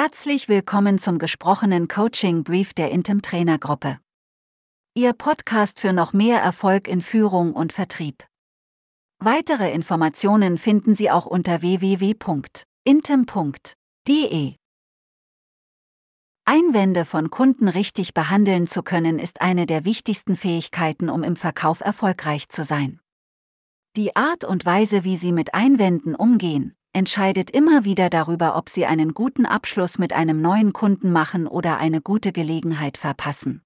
Herzlich willkommen zum gesprochenen Coaching Brief der Intem Trainergruppe. Ihr Podcast für noch mehr Erfolg in Führung und Vertrieb. Weitere Informationen finden Sie auch unter www.intem.de. Einwände von Kunden richtig behandeln zu können ist eine der wichtigsten Fähigkeiten, um im Verkauf erfolgreich zu sein. Die Art und Weise, wie Sie mit Einwänden umgehen, entscheidet immer wieder darüber, ob Sie einen guten Abschluss mit einem neuen Kunden machen oder eine gute Gelegenheit verpassen.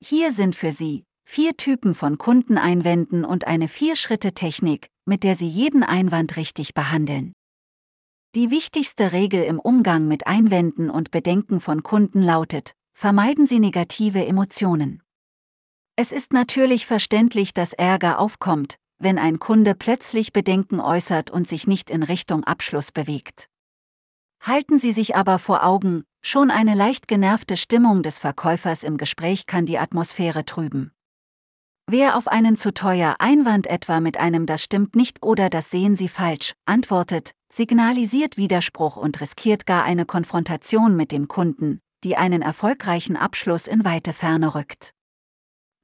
Hier sind für Sie vier Typen von Kundeneinwänden und eine Vier-Schritte-Technik, mit der Sie jeden Einwand richtig behandeln. Die wichtigste Regel im Umgang mit Einwänden und Bedenken von Kunden lautet, vermeiden Sie negative Emotionen. Es ist natürlich verständlich, dass Ärger aufkommt, wenn ein Kunde plötzlich Bedenken äußert und sich nicht in Richtung Abschluss bewegt. Halten Sie sich aber vor Augen, schon eine leicht genervte Stimmung des Verkäufers im Gespräch kann die Atmosphäre trüben. Wer auf einen zu teuer Einwand etwa mit einem Das stimmt nicht oder das sehen Sie falsch antwortet, signalisiert Widerspruch und riskiert gar eine Konfrontation mit dem Kunden, die einen erfolgreichen Abschluss in weite Ferne rückt.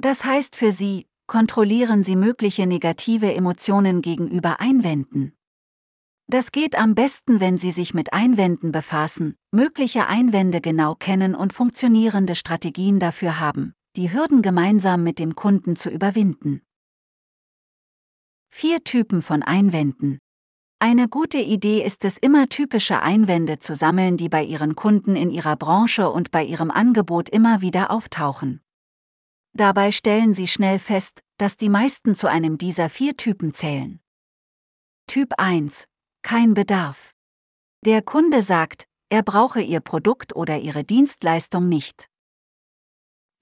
Das heißt für Sie, kontrollieren Sie mögliche negative Emotionen gegenüber Einwänden. Das geht am besten, wenn Sie sich mit Einwänden befassen, mögliche Einwände genau kennen und funktionierende Strategien dafür haben, die Hürden gemeinsam mit dem Kunden zu überwinden. Vier Typen von Einwänden. Eine gute Idee ist es immer typische Einwände zu sammeln, die bei Ihren Kunden in Ihrer Branche und bei Ihrem Angebot immer wieder auftauchen. Dabei stellen Sie schnell fest, dass die meisten zu einem dieser vier Typen zählen. Typ 1. Kein Bedarf. Der Kunde sagt, er brauche Ihr Produkt oder Ihre Dienstleistung nicht.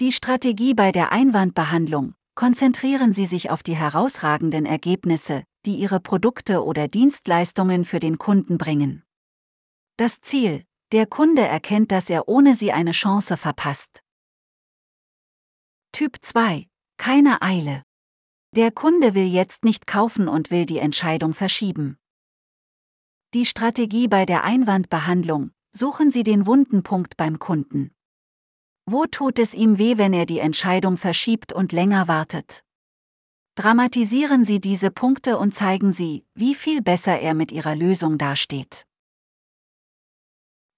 Die Strategie bei der Einwandbehandlung. Konzentrieren Sie sich auf die herausragenden Ergebnisse, die Ihre Produkte oder Dienstleistungen für den Kunden bringen. Das Ziel, der Kunde erkennt, dass er ohne sie eine Chance verpasst. Typ 2. Keine Eile. Der Kunde will jetzt nicht kaufen und will die Entscheidung verschieben. Die Strategie bei der Einwandbehandlung. Suchen Sie den wunden Punkt beim Kunden. Wo tut es ihm weh, wenn er die Entscheidung verschiebt und länger wartet? Dramatisieren Sie diese Punkte und zeigen Sie, wie viel besser er mit Ihrer Lösung dasteht.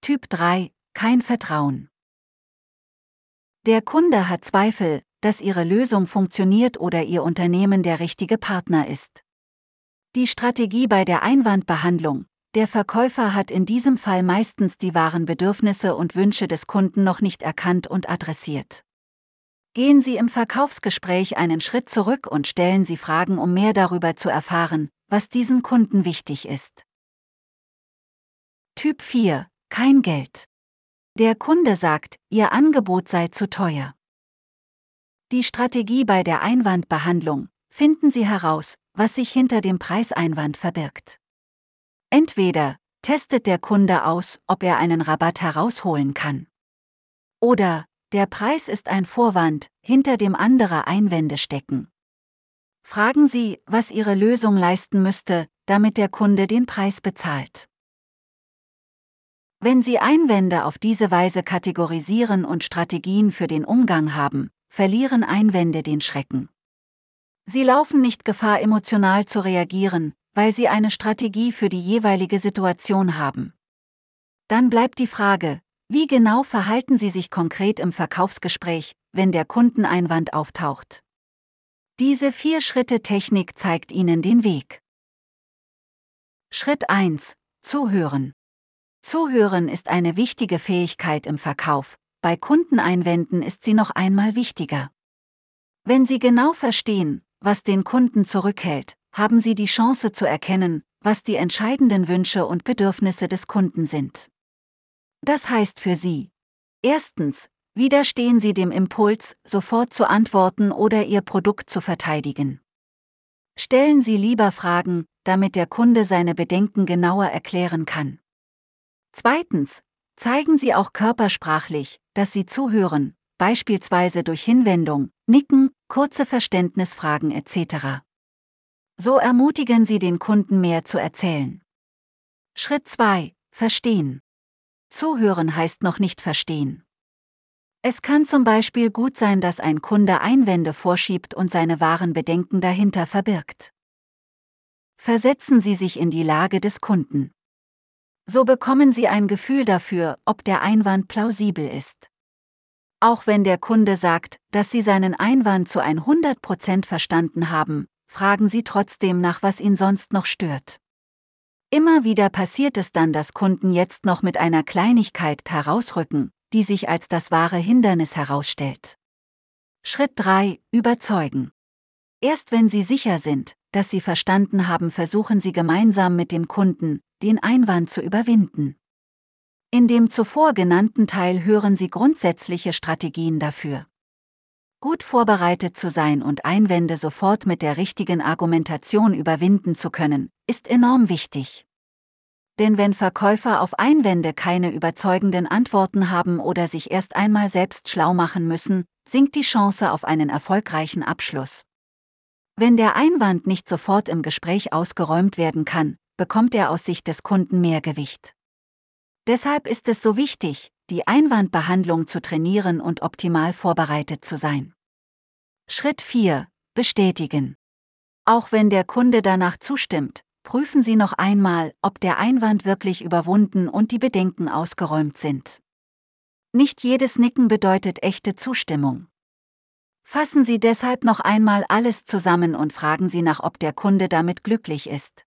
Typ 3. Kein Vertrauen. Der Kunde hat Zweifel, dass Ihre Lösung funktioniert oder Ihr Unternehmen der richtige Partner ist. Die Strategie bei der Einwandbehandlung. Der Verkäufer hat in diesem Fall meistens die wahren Bedürfnisse und Wünsche des Kunden noch nicht erkannt und adressiert. Gehen Sie im Verkaufsgespräch einen Schritt zurück und stellen Sie Fragen, um mehr darüber zu erfahren, was diesem Kunden wichtig ist. Typ 4. Kein Geld. Der Kunde sagt, Ihr Angebot sei zu teuer. Die Strategie bei der Einwandbehandlung. Finden Sie heraus, was sich hinter dem Preiseinwand verbirgt. Entweder testet der Kunde aus, ob er einen Rabatt herausholen kann. Oder der Preis ist ein Vorwand, hinter dem andere Einwände stecken. Fragen Sie, was Ihre Lösung leisten müsste, damit der Kunde den Preis bezahlt. Wenn Sie Einwände auf diese Weise kategorisieren und Strategien für den Umgang haben, verlieren Einwände den Schrecken. Sie laufen nicht Gefahr, emotional zu reagieren, weil sie eine Strategie für die jeweilige Situation haben. Dann bleibt die Frage, wie genau verhalten Sie sich konkret im Verkaufsgespräch, wenn der Kundeneinwand auftaucht? Diese Vier-Schritte-Technik zeigt Ihnen den Weg. Schritt 1. Zuhören. Zuhören ist eine wichtige Fähigkeit im Verkauf, bei Kundeneinwänden ist sie noch einmal wichtiger. Wenn Sie genau verstehen, was den Kunden zurückhält, haben Sie die Chance zu erkennen, was die entscheidenden Wünsche und Bedürfnisse des Kunden sind. Das heißt für Sie. Erstens, widerstehen Sie dem Impuls, sofort zu antworten oder Ihr Produkt zu verteidigen. Stellen Sie lieber Fragen, damit der Kunde seine Bedenken genauer erklären kann. Zweitens, zeigen Sie auch körpersprachlich, dass Sie zuhören, beispielsweise durch Hinwendung, Nicken, kurze Verständnisfragen etc. So ermutigen Sie den Kunden mehr zu erzählen. Schritt 2. Verstehen. Zuhören heißt noch nicht verstehen. Es kann zum Beispiel gut sein, dass ein Kunde Einwände vorschiebt und seine wahren Bedenken dahinter verbirgt. Versetzen Sie sich in die Lage des Kunden. So bekommen Sie ein Gefühl dafür, ob der Einwand plausibel ist. Auch wenn der Kunde sagt, dass Sie seinen Einwand zu 100% verstanden haben, fragen Sie trotzdem nach, was ihn sonst noch stört. Immer wieder passiert es dann, dass Kunden jetzt noch mit einer Kleinigkeit herausrücken, die sich als das wahre Hindernis herausstellt. Schritt 3. Überzeugen. Erst wenn Sie sicher sind, dass Sie verstanden haben, versuchen Sie gemeinsam mit dem Kunden, den Einwand zu überwinden. In dem zuvor genannten Teil hören Sie grundsätzliche Strategien dafür. Gut vorbereitet zu sein und Einwände sofort mit der richtigen Argumentation überwinden zu können, ist enorm wichtig. Denn wenn Verkäufer auf Einwände keine überzeugenden Antworten haben oder sich erst einmal selbst schlau machen müssen, sinkt die Chance auf einen erfolgreichen Abschluss. Wenn der Einwand nicht sofort im Gespräch ausgeräumt werden kann, bekommt er aus Sicht des Kunden mehr Gewicht. Deshalb ist es so wichtig, die Einwandbehandlung zu trainieren und optimal vorbereitet zu sein. Schritt 4. Bestätigen. Auch wenn der Kunde danach zustimmt, prüfen Sie noch einmal, ob der Einwand wirklich überwunden und die Bedenken ausgeräumt sind. Nicht jedes Nicken bedeutet echte Zustimmung. Fassen Sie deshalb noch einmal alles zusammen und fragen Sie nach, ob der Kunde damit glücklich ist.